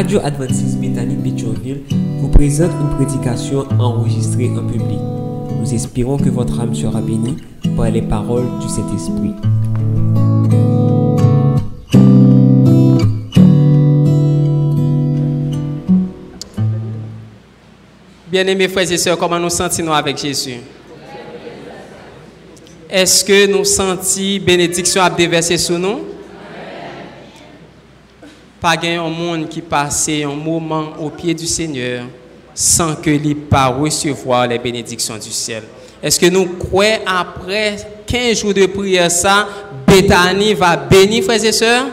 Radio Adventiste Bethany Pétionville vous présente une prédication enregistrée en public. Nous espérons que votre âme sera bénie par les paroles du Saint-Esprit. Bien-aimés frères et sœurs, comment nous sentons avec Jésus? Est-ce que nous sentons bénédiction à déverser sur nous? Pas un monde qui passait un moment au pied du Seigneur sans que lui pas recevoir les bénédictions du ciel. Est-ce que nous croyons après 15 jours de prière ça, Bethany va bénir frères et sœurs?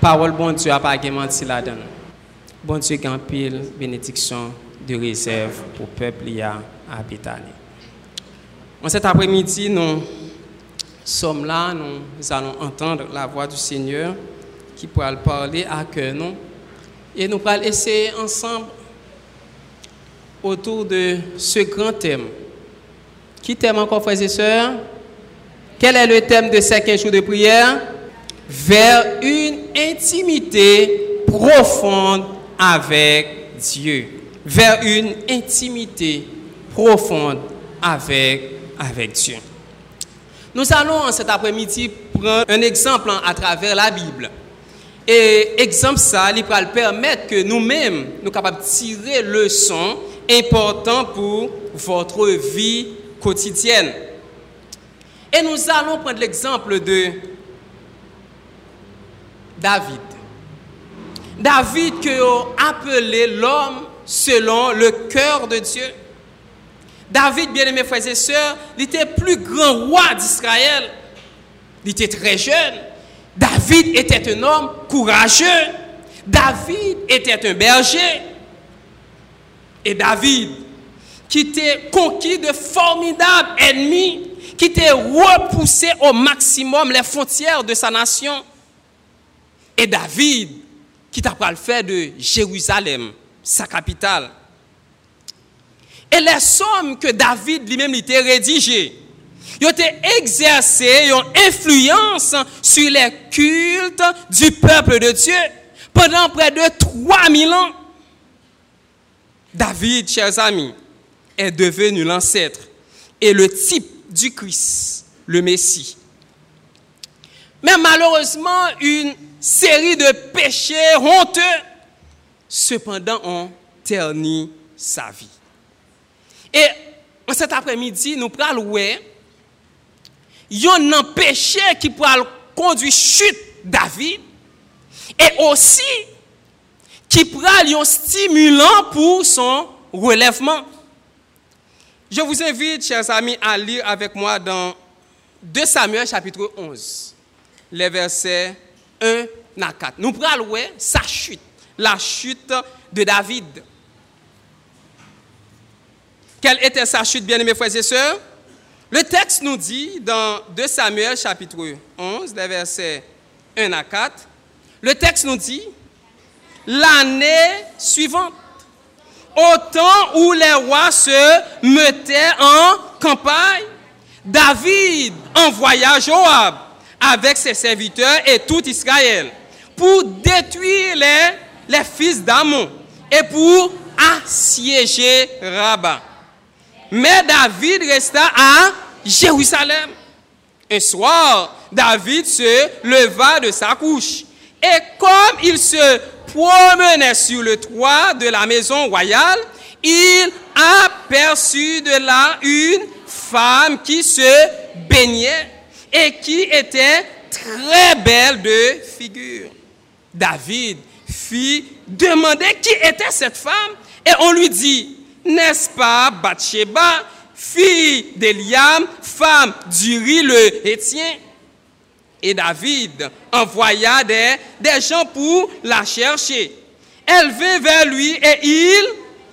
Parole bon Dieu a pas menti là-dedans. Bon Dieu grand pile bénédiction de réserve pour le peuple à Bethany. En cet après-midi, nous sommes là, nous allons entendre la voix du Seigneur qui pourra parler à cœur nous. Et nous allons essayer ensemble autour de ce grand thème. Qui thème encore, frères et sœurs? Quel est le thème de ces 15 jours de prière? Vers une intimité profonde avec Dieu. Vers une intimité profonde avec, avec Dieu. Nous allons cet après-midi prendre un exemple à travers la Bible. Et exemple ça, il va permettre que nous-mêmes, nous capables de tirer leçons importantes pour votre vie quotidienne. Et nous allons prendre l'exemple de David. David que appelé l'homme selon le cœur de Dieu. David, bien aimé frères et sœurs, il était plus grand roi d'Israël. Il était très jeune. David était un homme courageux. David était un berger. Et David, qui était conquis de formidables ennemis, qui était repoussé au maximum les frontières de sa nation. Et David, qui t'a le de Jérusalem, sa capitale. Et les sommes que David lui-même était rédigé, il a exercé une influence sur les cultes du peuple de Dieu pendant près de 3000 ans. David, chers amis, est devenu l'ancêtre et le type du Christ, le Messie. Mais malheureusement, une série de péchés honteux, cependant, ont terni sa vie. Et cet après-midi, nous prenons ouais, il y a un péché qui pourra conduire chute David et aussi qui pourra un stimulant pour son relèvement. Je vous invite, chers amis, à lire avec moi dans 2 Samuel chapitre 11, les versets 1 à 4. Nous prenons sa chute, la chute de David. Quelle était sa chute, bien-aimés frères et sœurs? Le texte nous dit dans 2 Samuel chapitre 11, les versets 1 à 4, le texte nous dit, l'année suivante, au temps où les rois se mettaient en campagne, David envoya Joab avec ses serviteurs et tout Israël pour détruire les, les fils d'Amon et pour assiéger Rabat. Mais David resta à Jérusalem. Un soir, David se leva de sa couche. Et comme il se promenait sur le toit de la maison royale, il aperçut de là une femme qui se baignait et qui était très belle de figure. David fit demander qui était cette femme et on lui dit, n'est-ce pas Bathsheba, fille d'Eliam, femme d'Uri le Hétien? Et David envoya des, des gens pour la chercher. Elle vint vers lui et il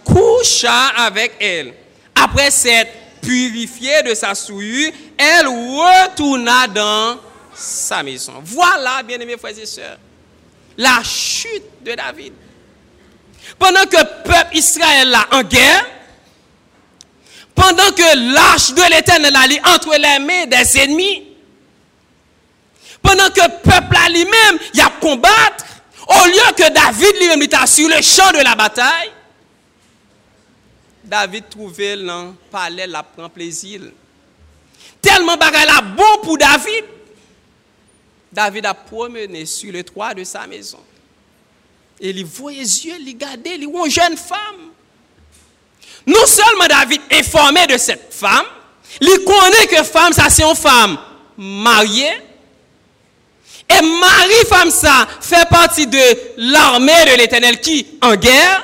coucha avec elle. Après s'être purifiée de sa souillure, elle retourna dans sa maison. Voilà, bien-aimés frères et sœurs, la chute de David. Pendant que le peuple Israël là en guerre, pendant que l'arche de l'éternel allait entre les mains des ennemis, pendant que le peuple lui-même y a combattre, Au lieu que David lui-même sur le champ de la bataille, David trouvait le palais la prend plaisir. Tellement bagaille là bon pour David. David a promené sur le toit de sa maison. Et il voyait les yeux, il regardait, il une jeune femme. Non seulement David informé de cette femme, il connaît que femme, ça c'est une femme mariée. Et Marie, femme, ça fait partie de l'armée de l'éternel qui en guerre.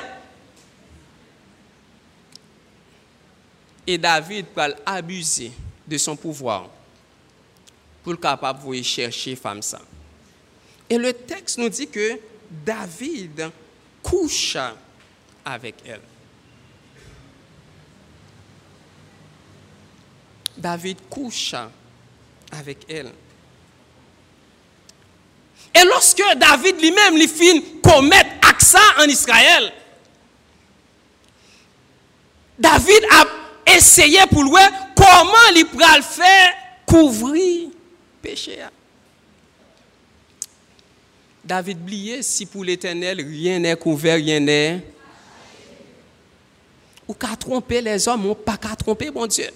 Et David peut abuser de son pouvoir pour le capable de chercher femme ça. Et le texte nous dit que David coucha avec elle. David coucha avec elle. Et lorsque David lui-même lui fit commettre accent en Israël, David a essayé pour lui comment il pourrait le faire couvrir péché. David oubliait si pour l'éternel rien n'est couvert, rien n'est. Ou qu'à tromper les hommes, ou pas qu'à tromper mon Dieu.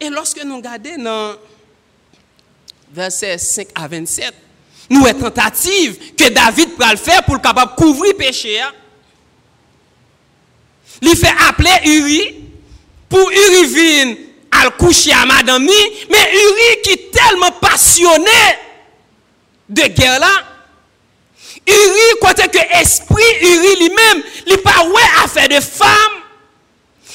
Et lorsque nous regardons dans versets 5 à 27, nous avons tentative que David le faire pour le capable couvrir péché. Il fait appeler Uri pour Uri vienne à coucher à madame mais Uri qui est tellement passionné de guerre là, Uri, côté que esprit Uri lui-même, il pas ouais affaire de femme,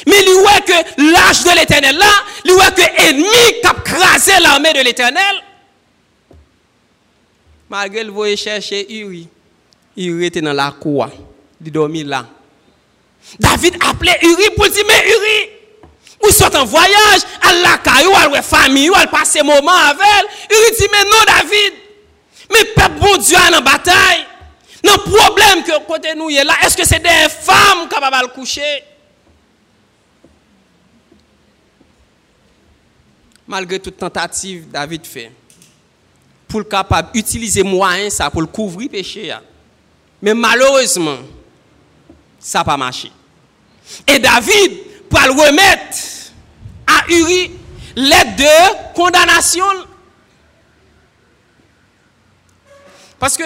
mais il voit que l'âge de l'éternel là, il voit que l'ennemi qui a crasé l'armée de l'éternel. Malgré le voyait chercher Uri, Uri était dans la cour, il dormait là. David appelait Uri pour dire, mais Uri, ou sont en voyage, à la caillou, à la famille, à passer moment avec elle. Uri dit, mais non David, mais peuple bon Dieu en bataille. Non problème que côté nous est là, est-ce que c'est des femmes qui peuvent coucher? Malgré toute tentative, David fait. Pour le capable d'utiliser moyen ça pour le couvrir péché. Mais malheureusement, ça n'a pas marché. Et David, pour le remettre à Uri, l'aide de condamnation. Parce que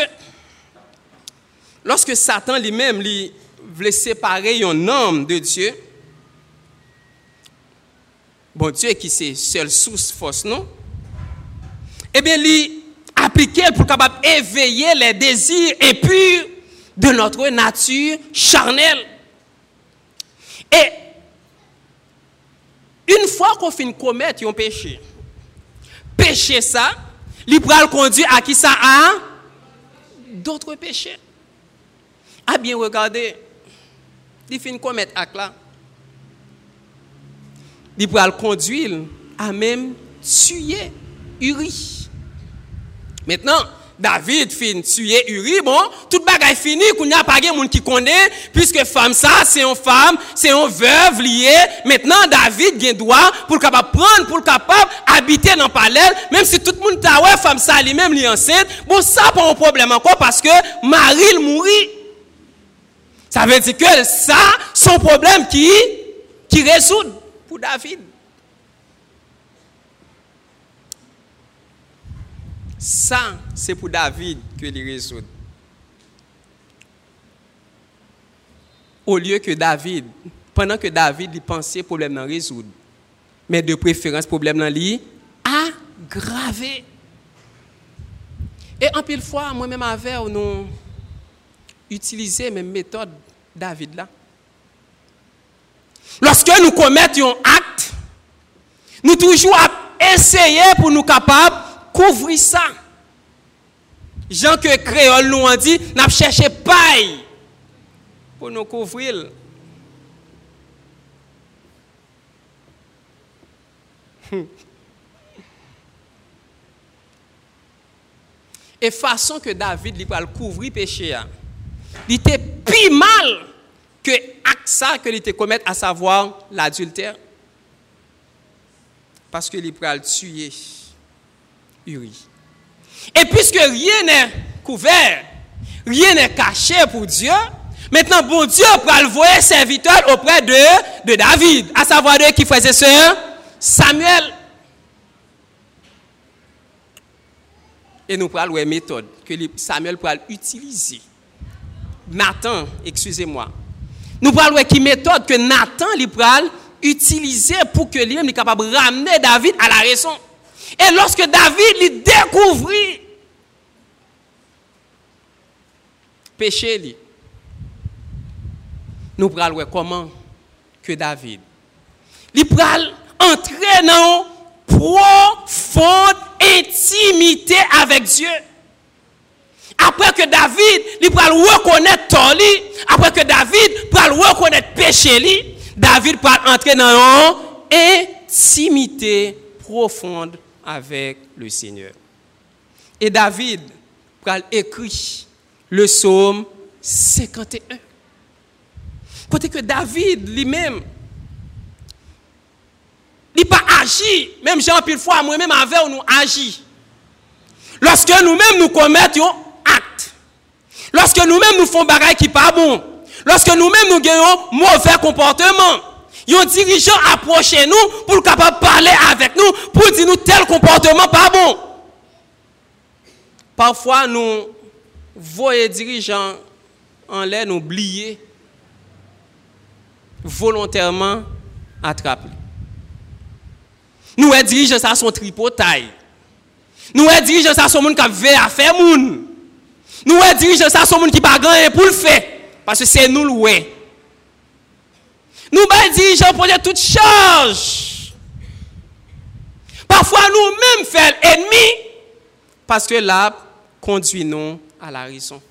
lorsque Satan lui-même lui voulait séparer un homme de Dieu, bon Dieu qui c'est seule source force, non? Eh bien, lui appliquait pour capable éveiller les désirs impurs de notre nature charnelle. Et une fois qu'on finit commettre un péché, péché ça, il le conduire à qui ça a d'autres péchés. Ah bien regardez, il finit de commettre acte là? Il le conduire à même tuer Uri. Maintenant, David fin tuer Uri, bon, tout bagay fini, qu'on n'y a pas de monde qui connaît, puisque femme ça, c'est une femme, c'est une veuve liée. Maintenant, David a droit pour capable prendre, pour capable habiter dans le palais, même si tout le monde t'a ouais, femme ça, lui-même, lui enceinte. Bon, ça, pas un problème encore, parce que Marie mourit. Ça veut dire que ça, son problème qui, qui résout pour David. Ça, c'est pour David que il résout. Au lieu que David, pendant que David y pensait problème non résoudre, mais de préférence problème non li aggravé. Et en pile fois, moi-même avec nous utiliser même méthode David là. Lorsque nous commettons un acte, nous toujours essayer pour nous capables couvrir ça. Jean que créole nous a dit, n'a cherché paille pour nous couvrir. Et façon que David lui va couvrir péché, il était plus mal que ça que il était commettre, à savoir l'adultère. Parce que il le tuer Et puisque rien n'est couvert. Rien n'est caché pour Dieu. Maintenant, bon Dieu va le voir serviteur auprès de, de David, à savoir de qui faisait ce Samuel. Et nous prenons une méthode que Samuel pourra utiliser. Nathan, excusez-moi. Nous parlons qui méthode que Nathan lui utiliser pour que lui soit capable de ramener David à la raison. Et lorsque David lui découvrit péché, nous parlons comment que David, il pral entrer dans profonde intimité avec Dieu. Après que David, il pral reconnaître Toli, après que David pral reconnaître péché, David pral entrer dans une intimité profonde avec le Seigneur. Et David pral écrit le psaume 51. Côté que David lui-même, il pas agi, même Jean pile fois, moi-même avec nous agi. Lorsque nous-mêmes nous commettons acte, lorsque nous-mêmes nous faisons bagaille qui pas bon, lorsque nous-mêmes nous gagnons mauvais comportement, un dirigeant approche nous pour capable parler avec nous, pour dire nous tel comportement pas bon. Parfois, nous voyons dirigeants en l'air nous volontairement attrapé. Nous est dirigeants ça son tripotaille. Nous est dirigeants ça son monde qui veut à faire moun. Nous est dirigeants ça son monde qui pas gagner pour le faire parce que c'est nous le Nous ba dirigeants pour toute charge. Parfois nous-mêmes faisons ennemi parce que là conduit nous à la raison.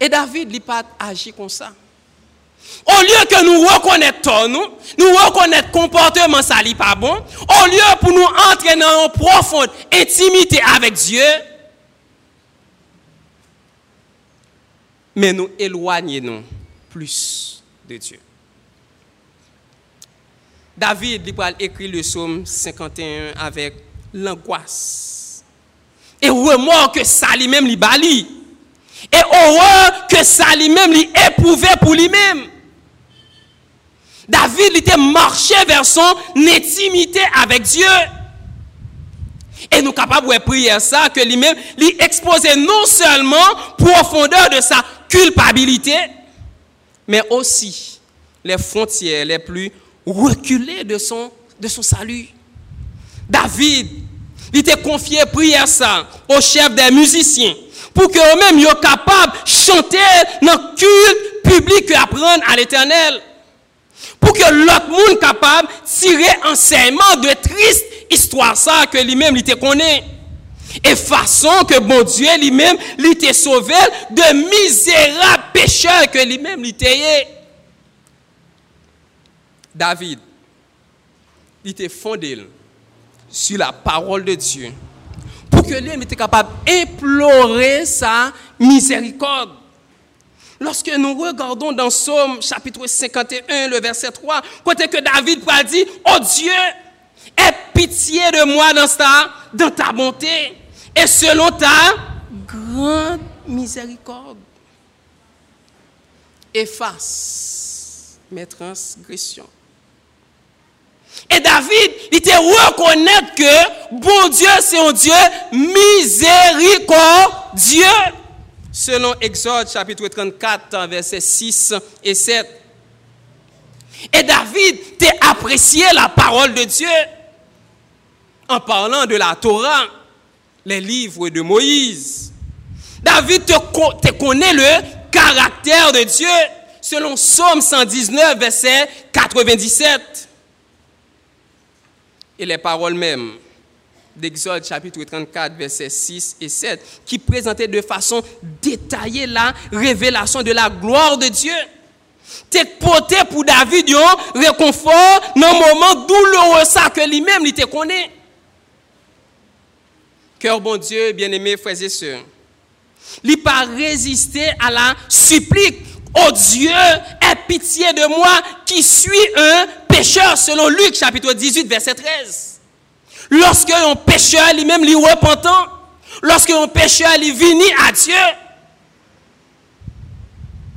Et David n'a pas agi comme ça. Au lieu que nous reconnaissons nous, nous reconnaissons comportement ça n'est pas bon, au lieu pour nous dans une profonde intimité avec Dieu, mais nous éloignons plus de Dieu. David il a écrit le psaume 51 avec l'angoisse. Et remords que ça lui-même lui bali. Et horreur que ça lui-même lui éprouvait pour lui-même. David était marché vers son intimité avec Dieu. Et nous capables de prier ça, que lui-même, lui exposait non seulement profondeur de sa culpabilité, mais aussi les frontières les plus reculées de son, de son salut. David, il était confié prier ça au chef des musiciens pour que eux-mêmes soient capables de chanter dans le culte public et apprendre à l'éternel pour que l'autre monde capable de tirer enseignement de triste histoire ça que lui-même il te connaît. Et façon que bon Dieu lui-même il te sauvé de misérables pécheurs que lui-même il David, il était fondé sur la parole de Dieu pour que lui-même était capable d'implorer sa miséricorde. Lorsque nous regardons dans Somme chapitre 51, le verset 3, côté que David a dit, oh Dieu, aie pitié de moi dans ta, dans ta bonté et selon ta grande miséricorde. Efface mes transgressions. Et David, il était reconnaître que bon Dieu, c'est un Dieu miséricordieux selon Exode chapitre 34, versets 6 et 7. Et David t'a apprécié la parole de Dieu en parlant de la Torah, les livres de Moïse. David te, connaît le caractère de Dieu selon Somme 119, verset 97. Et les paroles mêmes d'Exode chapitre 34, versets 6 et 7, qui présentait de façon détaillée la révélation de la gloire de Dieu. T'es porté pour David un réconfort dans un moment douloureux ça que lui-même il te connaît. Cœur bon Dieu, bien-aimés frères et sœurs, il pas résister à la supplique. Oh Dieu, aie pitié de moi qui suis un pécheur selon Luc chapitre 18 verset 13. Lorsque un pécheur lui-même lui repentant, Lorsque un pécheur est venu à Dieu,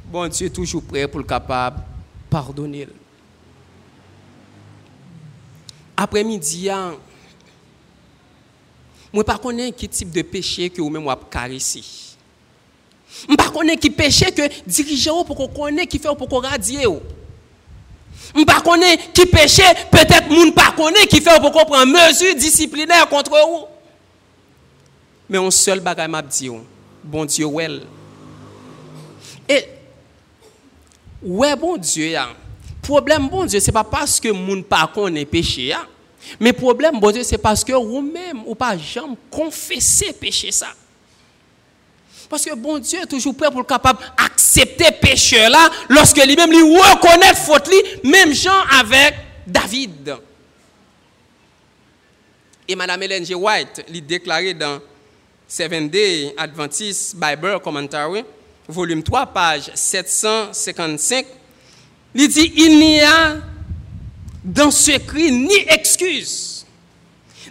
bon Dieu est toujours prêt pour le capable de pardonner. Après-midi, hein, moi ne connais pas quel type de péché que vous même avez caresser. Je ne connais qui péché que dirigeant pour qu'on connaisse qui fait pour qu'on radier. Je ne connais qui péché peut-être moun pas connaît qui fait pour qu'on prenne mesure disciplinaire contre vous. Mais un seul bagage m'a dit bon Dieu well. Et ouais bon Dieu. Problème bon Dieu c'est pas parce que moun pas connaît péché. Mais problème bon Dieu c'est parce que vous même ou pas jamais confesser péché ça. Parce que bon Dieu est toujours prêt pour capable accepter péché là lorsque lui-même lui reconnaît faute lui, même Jean avec David. Et Madame Hélène G. White lui déclaré dans Seven Day Adventist Bible Commentary, volume 3, page 755, il dit il n'y a dans ce cri ni excuse,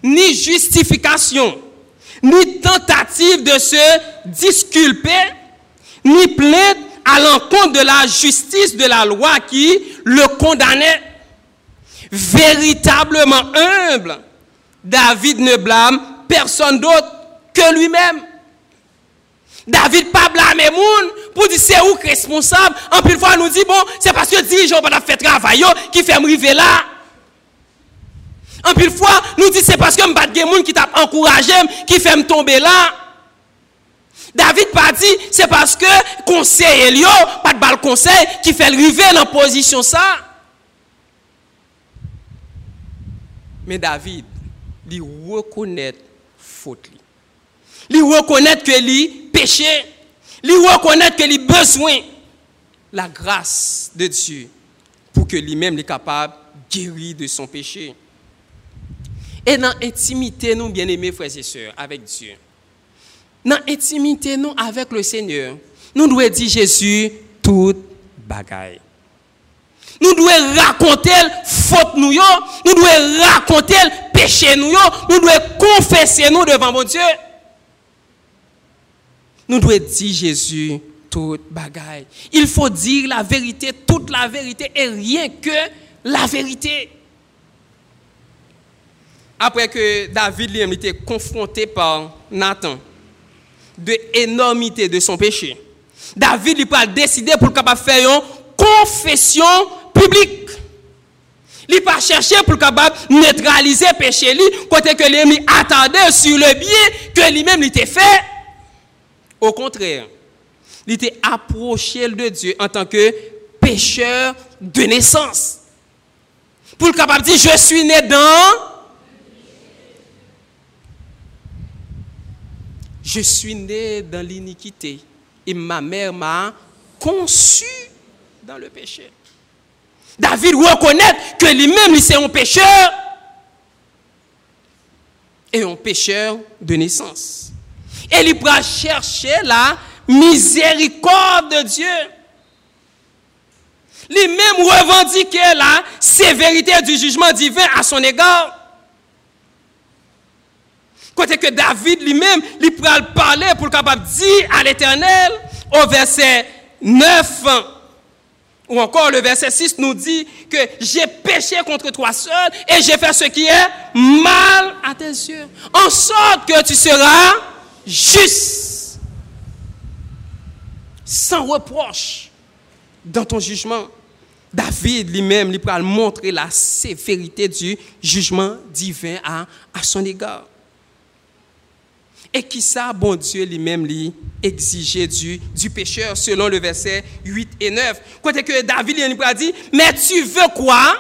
ni justification ni tentative de se disculper, ni plainte à l'encontre de la justice de la loi qui le condamnait. Véritablement humble, David ne blâme personne d'autre que lui-même. David pas blâmer moun pour dire c'est où responsable. En plus fois nous dit bon, c'est parce que dirigeant pas fait travail qui fait me là. En pile fois, nous dit c'est parce que je des gens qui t'a encouragé, qui fait me tomber là. David pas dit c'est parce que conseil Elio, pas de conseil, qui fait arriver dans position ça. Mais David, il reconnaît faute. Il reconnaît que lui péché. Il reconnaît que lui besoin la grâce de Dieu pour que lui-même soit capable de guérir de son péché. Et dans l'intimité, nous, bien-aimés frères et sœurs, avec Dieu. Dans l'intimité, nous, avec le Seigneur, nous devons dire Jésus toute bagaille. Nous devons raconter faute nous, nous devons raconter péché nous, nous devons confesser nous devant mon Dieu. Nous devons dire Jésus toute bagaille. Il faut dire la vérité, toute la vérité et rien que la vérité après que David lui été confronté par Nathan de l'énormité de son péché, David lui pas décidé pour capable faire une confession publique. Il pas cherché pour capable neutraliser le péché lui côté que l'ennemi attendait sur le bien que lui-même était fait. Au contraire, il était approché de Dieu en tant que pécheur de naissance. Pour le capable dire je suis né dans Je suis né dans l'iniquité et ma mère m'a conçu dans le péché. David reconnaît que lui-même, c'est un pécheur et un pécheur de naissance. Et il va chercher la miséricorde de Dieu. Lui-même revendiquait la sévérité du jugement divin à son égard. Côté que David lui-même, il pourra parler pour capable dire à l'Éternel au verset 9 ou encore le verset 6 nous dit que j'ai péché contre toi seul et j'ai fait ce qui est mal à tes yeux. En sorte que tu seras juste, sans reproche dans ton jugement. David lui-même, il pourra montrer la sévérité du jugement divin à, à son égard. Et qui ça, bon Dieu lui-même, lui, exigeait du, du pécheur, selon le verset 8 et 9. Côté que David a dit, mais tu veux quoi?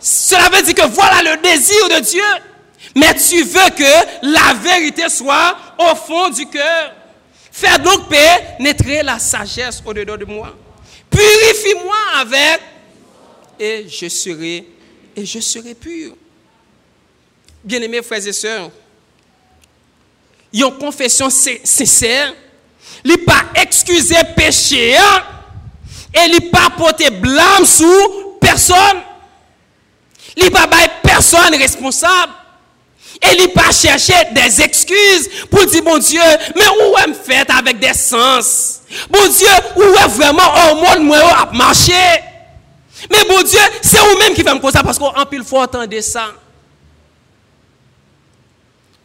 Cela veut dire que voilà le désir de Dieu. Mais tu veux que la vérité soit au fond du cœur. Fais donc pénétrer la sagesse au-dedans de moi. Purifie-moi avec et je serai et je serai pur. Bien-aimés frères et sœurs, une confession sincère, il pas excuser péché hein, et il pas porter blâme sur personne. Il pas personne responsable. Et il pas chercher des excuses pour dire, bon Dieu, mais où est-ce fait avec des sens? Bon Dieu, où est vraiment monde moi à marcher? Mais bon Dieu, c'est vous-même qui fait me ça parce qu'en pile faut entendre ça.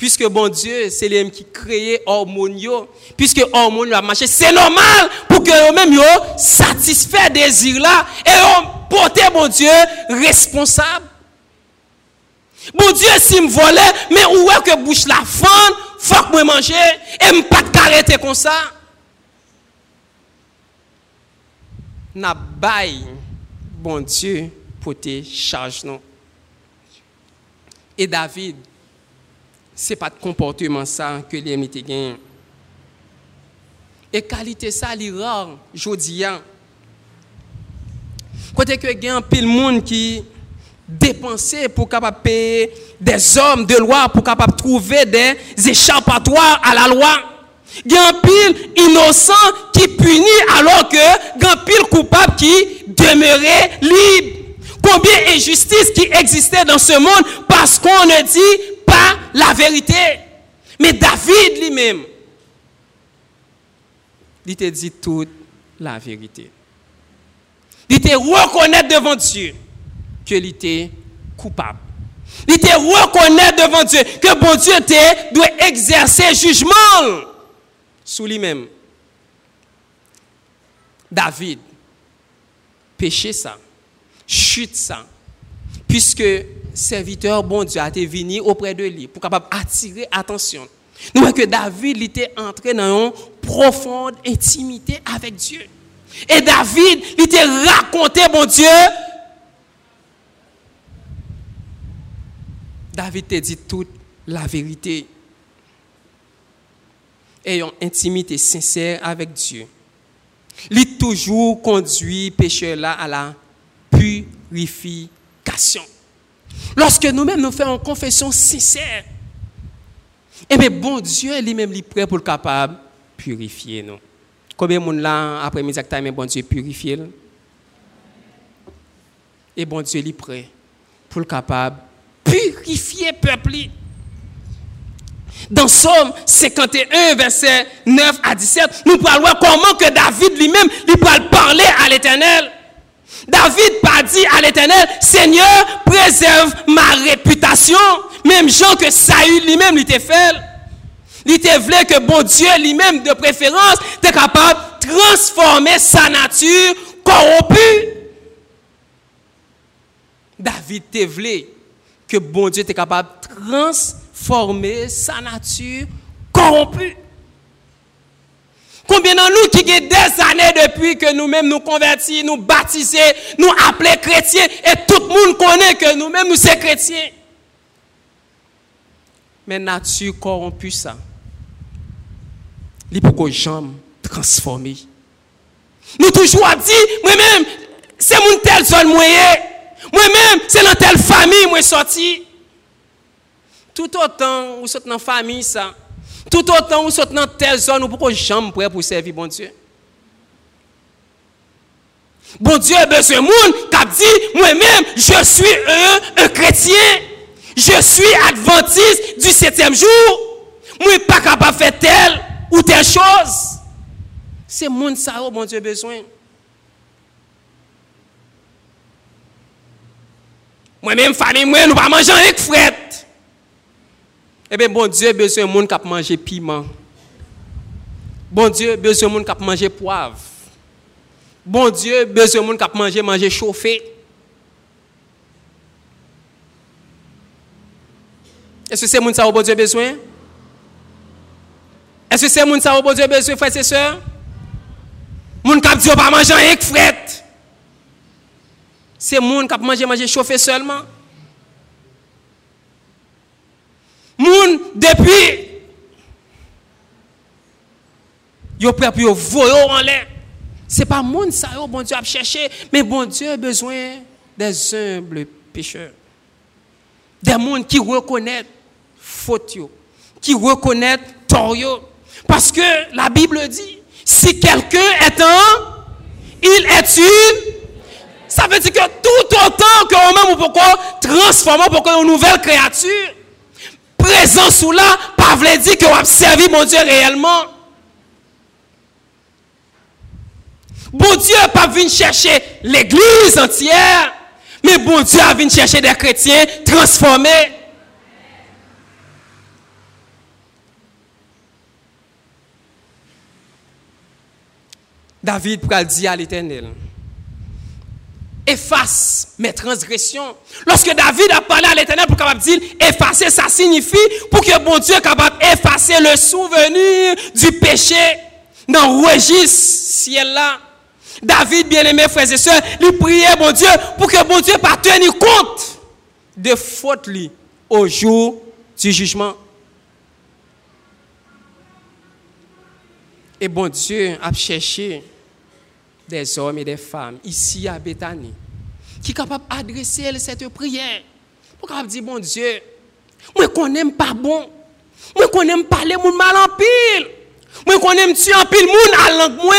Puisque bon Dieu, c'est lui qui crée hormonio. Puisque hormonio a marché, c'est normal pour que eux-mêmes satisfait désir là et on porté bon Dieu responsable. Bon Dieu, si me volait, mais où est que bouche la fond, faut que moi manger et me pas arrêter comme ça. N'a bail bon Dieu pour tes charges non. Et David se pat komporteman sa ke li emite gen. E kalite sa li rar jodi an. Kote ke gen pil moun ki depanse pou kapap peye des om de lwa pou kapap trouve des echapatoir a la lwa. Gen pil inosan ki puni alor ke gen pil koupap ki demere libe. Konbyen e justis ki egziste dan se moun pas kon ne di pas la vérité. Mais David lui-même, il te dit toute la vérité. Il te reconnaître devant Dieu que était coupable. Il était reconnaître devant Dieu que bon Dieu doit exercer jugement sur lui-même. David, péché ça, chute ça, puisque serviteur bon Dieu a été venu auprès de lui pour capable attirer attention. Nous voyons que David était entré dans une profonde intimité avec Dieu. Et David, il était raconté, bon Dieu, David te dit toute la vérité. Ayant intimité sincère avec Dieu. Il toujours conduit pécheur là à la purification. Lorsque nous-mêmes nous faisons une confession sincère, eh bien, bon Dieu lui-même est prêt pour le capable purifier nous. Combien de monde là, après midi mais bon Dieu purifier Et bon Dieu est prêt pour le capable purifier peuple. Dans Somme 51, verset 9 à 17, nous parlons comment que David lui-même, il peut parler à l'éternel. David pas dit à l'éternel, Seigneur, préserve ma réputation. Même Jean que Saül lui-même lui était fait. Il était voulu que bon Dieu lui-même de préférence était capable de transformer sa nature corrompue. David était voulu que bon Dieu était capable de transformer sa nature corrompue. Combien de nous qui avons des années depuis que nous-mêmes nous convertis, nous baptisés, nous appelés chrétiens, et tout le monde connaît que nous-mêmes nous sommes chrétiens. Mais nature corrompue ça. Il faut que jambe transformer. Nous toujours dit, moi-même, c'est mon tel seul moyen. Moi-même, c'est dans telle famille moi sorti. Tout autant vous êtes dans la famille ça. Tout otan ou sot nan tel zon ou pou kon jam pre pou servi bon Diyo. Bon Diyo e bezwe moun kap di mwen men, je suis un, un kretien. Je suis adventiste du septième jour. Mwen pa kap ap fè tel ou tel chose. Se moun sa ou bon Diyo e bezwen. Mwen men fami mwen nou pa manjan ek fret. Eh bien, bon Dieu, besoin de monde qui manger piment. Bon Dieu, besoin de monde qui manger poivre. Bon Dieu, besoin de monde qui manger manger chauffé. Est-ce que c'est monde ça au bon Dieu besoin? Est-ce que c'est monde ça au bon Dieu besoin, frères et sœurs? Monde qui dit pas manger avec fret. C'est monde qui a mangé, mangé chauffé seulement. Moun depuis yo prêt pour en l'air. C'est pas monde ça bon Dieu a cherché, mais bon Dieu a besoin des humbles pécheurs. Des gens qui reconnaissent faute qui reconnaissent tort Parce que la Bible dit si quelqu'un est un il est une ça veut dire que tout autant que nous-mêmes, nous pouvons transformer pour une nouvelle créature. Présence ou là, pas veut dire que vous avez servi mon Dieu réellement. Bon Dieu pas venu chercher l'église entière, mais bon Dieu a venu chercher des chrétiens transformés. David pral dit à l'Éternel, efface mes transgressions. Lorsque David a parlé à l'Éternel pour capable dire effacer, ça signifie pour que bon Dieu capable effacer le souvenir du péché dans le registre ciel là. David, bien-aimé frères et sœurs, lui priait bon Dieu pour que bon Dieu pas tenir compte de faute lui au jour du jugement. Et bon Dieu a cherché des hommes et des femmes ici à Bethanie qui sont capables d'adresser cette prière. Pour capable dire, bon Dieu, moi qu'on n'aime pas bon, moi qu'on aime parler moun mal en pile, moi qu'on aime tuer en pile moun à langue moi,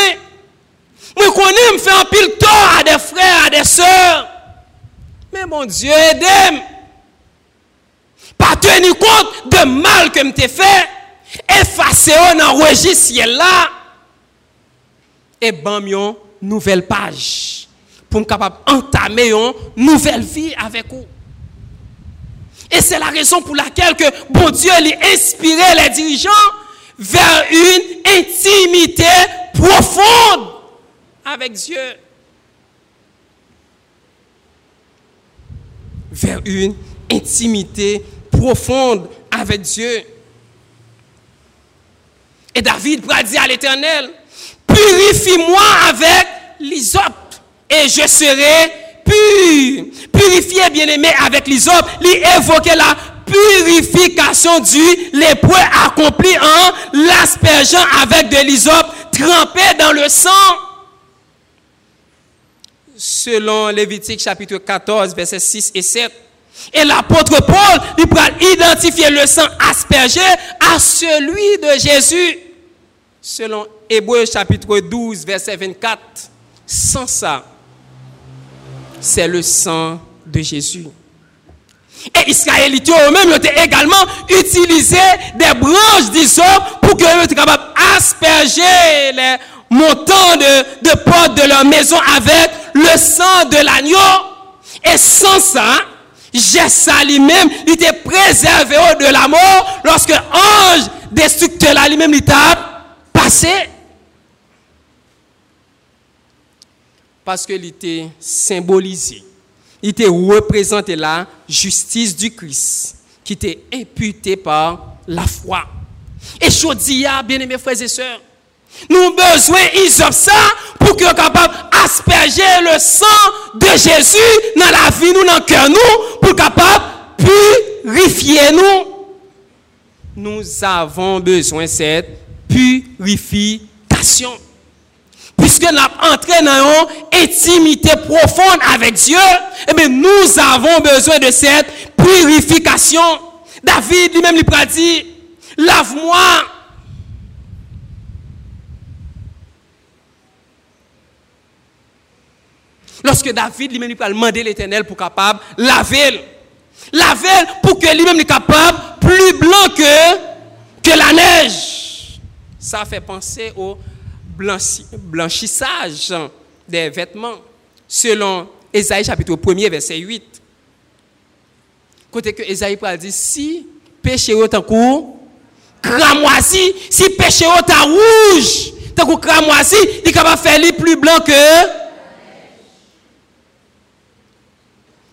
moi qu'on aime faire en pile tort à des frères, à des sœurs. Mais mon Dieu, aidez-moi. Pas tenir compte de mal que m'te fait, effacer dans le registre là et bam yon nouvelle page pour me capable entamer une nouvelle vie avec vous. Et c'est la raison pour laquelle que bon Dieu a inspiré les dirigeants vers une intimité profonde avec Dieu. Vers une intimité profonde avec Dieu. Et David va dire à l'Éternel, purifie-moi avec l'hysope et je serai pur. Purifiez bien-aimé avec l'hysope, lui évoquer la purification du lépreux accompli en l'aspergeant avec de l'hysope trempé dans le sang. Selon Lévitique chapitre 14, versets 6 et 7. Et l'apôtre Paul, il peut identifier le sang aspergé à celui de Jésus. Selon Hébreu chapitre 12, verset 24. Sans ça, c'est le sang de Jésus. Et Israélites eux-mêmes ont également utilisé des branches d'hysope pour que soient capables d'asperger les montants de, de de leur maison avec le sang de l'agneau. Et sans ça, ça lui-même, il était préservé de la mort lorsque l'ange destructeur lui-même, il t'a passé. Parce qu'il était symbolisé. Il était représenté la justice du Christ qui était imputée par la foi. Et Chodia, bien-aimés frères et sœurs, nous avons besoin d'isop ça pour que capable asperger le sang de Jésus dans la vie, nous, dans le cœur, nous, pour capable purifier nous. Nous avons besoin de cette purification puisque nous avons entré dans une intimité profonde avec Dieu, eh bien, nous avons besoin de cette purification. David lui-même lui a dit, lave-moi. Lorsque David lui-même lui a demandé l'éternel pour capable laver, laver pour que lui-même soit capable plus blanc que, que la neige. Ça fait penser au blanchissage des vêtements, selon Esaïe chapitre 1 verset 8. Côté que Esaïe dit, si péché en cours, cramoisi, si péché est en rouge, tant que cramoisi, il est capable de faire plus blanc que.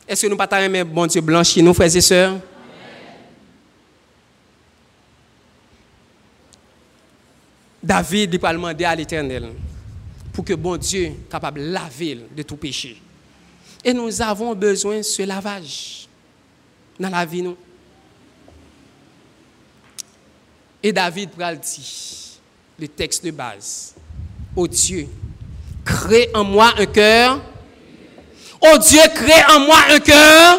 Est-ce que nous ne pas bon Dieu blanchi, nous, frères et sœurs? David il a demandé à l'Éternel pour que bon Dieu capable de laver de tout péché. Et nous avons besoin de ce lavage dans la vie nous. Et David dit le texte de base. Oh Dieu, crée en moi un cœur. Oh Dieu, crée en moi un cœur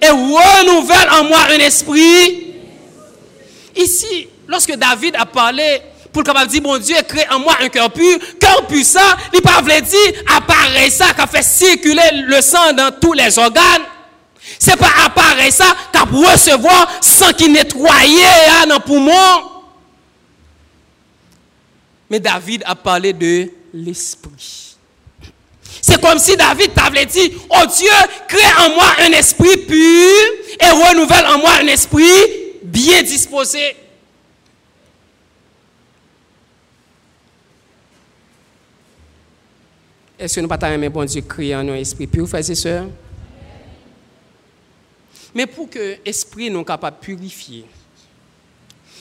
et renouvelle en moi un esprit. Ici, lorsque David a parlé pour capable dire, bon Dieu, crée en moi un cœur pur. Cœur puissant, il pas veut dire, appareil ça qui fait circuler le sang dans tous les organes. C'est pas appareil ça qui recevoir sans qu'il nettoyer dans poumon. Mais David a parlé de l'esprit. C'est comme si David t'avait dit, oh Dieu, crée en moi un esprit pur et renouvelle en moi un esprit bien disposé. Est-ce que nous pas aimer bon Dieu créer en un esprit pur, frères et sœurs? Mais pour que l'esprit nous capable de purifier,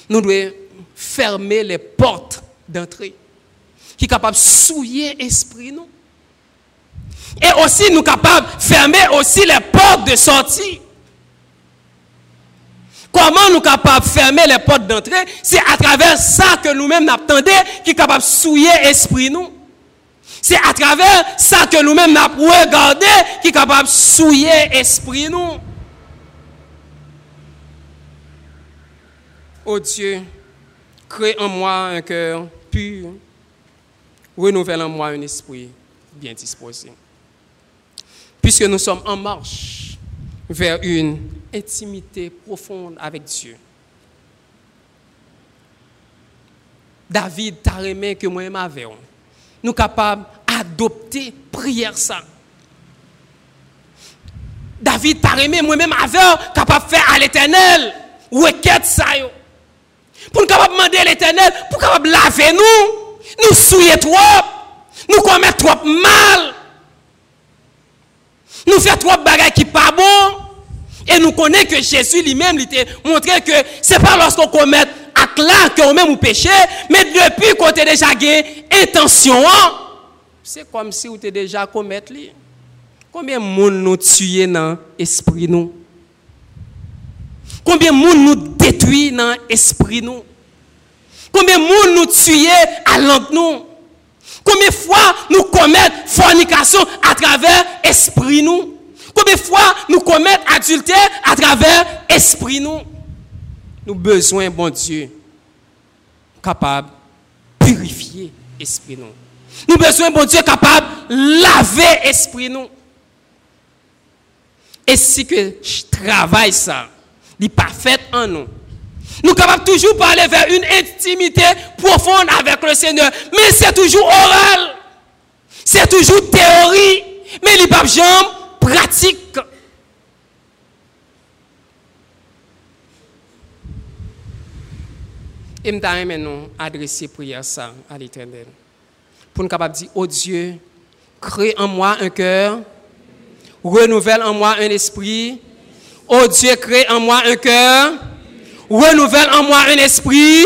nous devons fermer les portes d'entrée qui est capable de souiller l'esprit nous. Et aussi nous capable de fermer aussi les portes de sortie. Comment nous capable de fermer les portes d'entrée? C'est à travers ça que nous-mêmes attendons qui est capable de souiller l'esprit nous. C'est à travers ça que nous-mêmes avons regardé qui est capable de souiller l'esprit nous. Oh Dieu, crée en moi un cœur pur, renouvelle en moi un esprit bien disposé. Puisque nous sommes en marche vers une intimité profonde avec Dieu. David t'a remis que moi m'avais. Nous capables d'adopter prière ça. David t'a remis moi-même avec capable de faire à l'éternel requête ça yo. Pour nous capable demander à l'éternel, pour capable laver nous, nous souiller trop, nous commettre trop mal, nous faire trop bagages qui pas bon. Et nous connaissons que Jésus lui-même il t'a montré que ce n'est pas lorsqu'on commet là qu'on même ou péché, mais depuis qu'on a déjà gagné intention, c'est comme si on était déjà commettre Combien de monde nous tué dans l'esprit nous? Combien de monde nous détruit dans l'esprit nous? Combien de monde nous tué à langue nous? Combien de fois nous commettons fornication à travers l'esprit nous? Combien de fois nous commettons adultère à travers l'esprit nous? Nous besoin, bon Dieu, capable de purifier l'esprit nous. Nous avons besoin, bon Dieu, capable de laver l'esprit nous. Et si que je travaille ça, n'est pas fait en nous. Nous capables toujours parler vers une intimité profonde avec le Seigneur. Mais c'est toujours oral. C'est toujours théorie. Mais il n'est pas jamais Et je maintenant adresser prière ça à l'éternel. Pour nous capables dire, oh Dieu, crée en moi un cœur, renouvelle en moi un esprit, Oh Dieu, crée en moi un cœur, renouvelle en moi un esprit.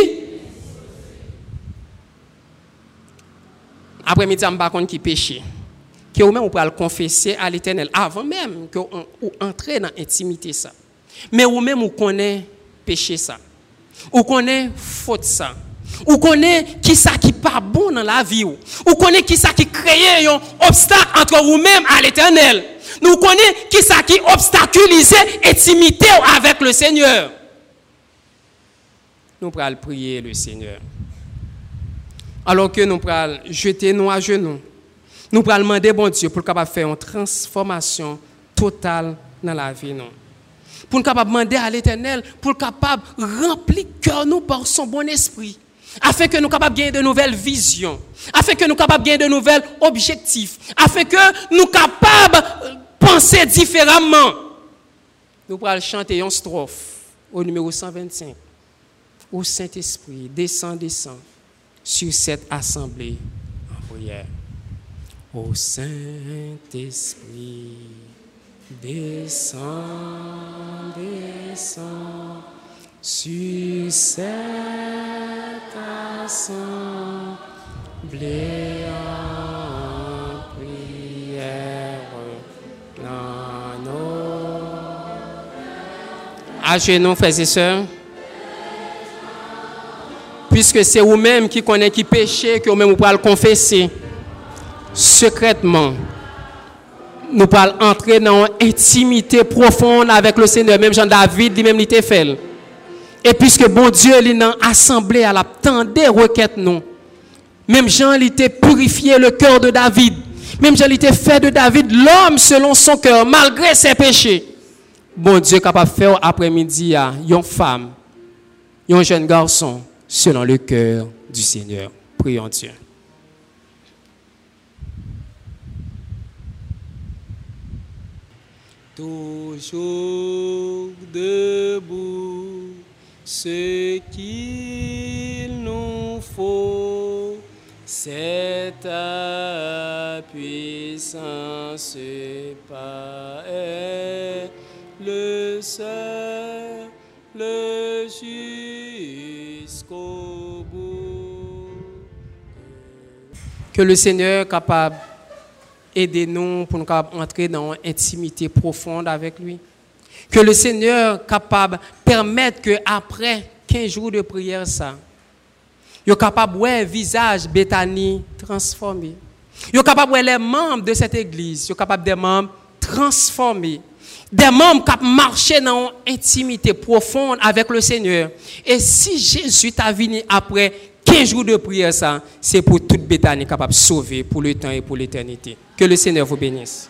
Après-midi, je ne qui péché. Que vous même vous pouvez le confesser à l'éternel avant même que vous entrez dans l'intimité. Ça. Mais vous même vous connaissez péché ça. Vous connaissez faute ça. Vous connaissez qui ça qui pas bon dans la vie. Vous connaissez qui ça qui crée un obstacle entre vous-même à l'éternel. Nous connaissons qui ça qui obstaculise l'intimité avec le Seigneur. Nous allons prier le Seigneur. Alors que nous allons jeter nous à genoux. Nous allons demander bon Dieu pour capable faire une transformation totale dans la vie. Nous. Pour nous capable demander à l'Éternel pour capable remplir cœur nous par son bon esprit afin que nous capables de gagner de nouvelles visions, afin que nous capables de gagner de nouvelles objectifs, afin que nous capables penser différemment. Nous allons chanter une strophe au numéro 125. Au Saint-Esprit, descend, descend sur cette assemblée en prière. Au Saint-Esprit, descend, descend sur cette assemblée en prière. À genoux, frères et sœurs. Puisque c'est vous-même qui connaissez qui péché, que vous-même vous pouvez le confesser secrètement. Nous pouvons entrer dans une intimité profonde avec le Seigneur, même Jean-David, lui-même, il fait. Et puisque bon Dieu, il a assemblé à la des requêtes, nous. Même Jean, il était purifié le cœur de David. Même Jean, il était fait de David l'homme selon son cœur, malgré ses péchés. bon Dieu capable de faire après-midi à une femme, un jeune garçon, selon le cœur du Seigneur. Prions Dieu. Toujours debout, ce qu'il nous faut, c'est ta puissance par le seul, le jusqu'au bout. Que le Seigneur capable d'aider-nous pour nous entrer dans une intimité profonde avec lui. Que le Seigneur capable de permettre que après 15 jours de prière, ça, il est capable de voir le visage Bethany transformé. Il est capable de voir les membres de cette église, il est capable de membres transformés. Des membres qui marché dans une intimité profonde avec le Seigneur. Et si Jésus t'a venu après 15 jours de prière, ça, c'est pour toute Bethany capable de sauver pour le temps et pour l'éternité. Que le Seigneur vous bénisse.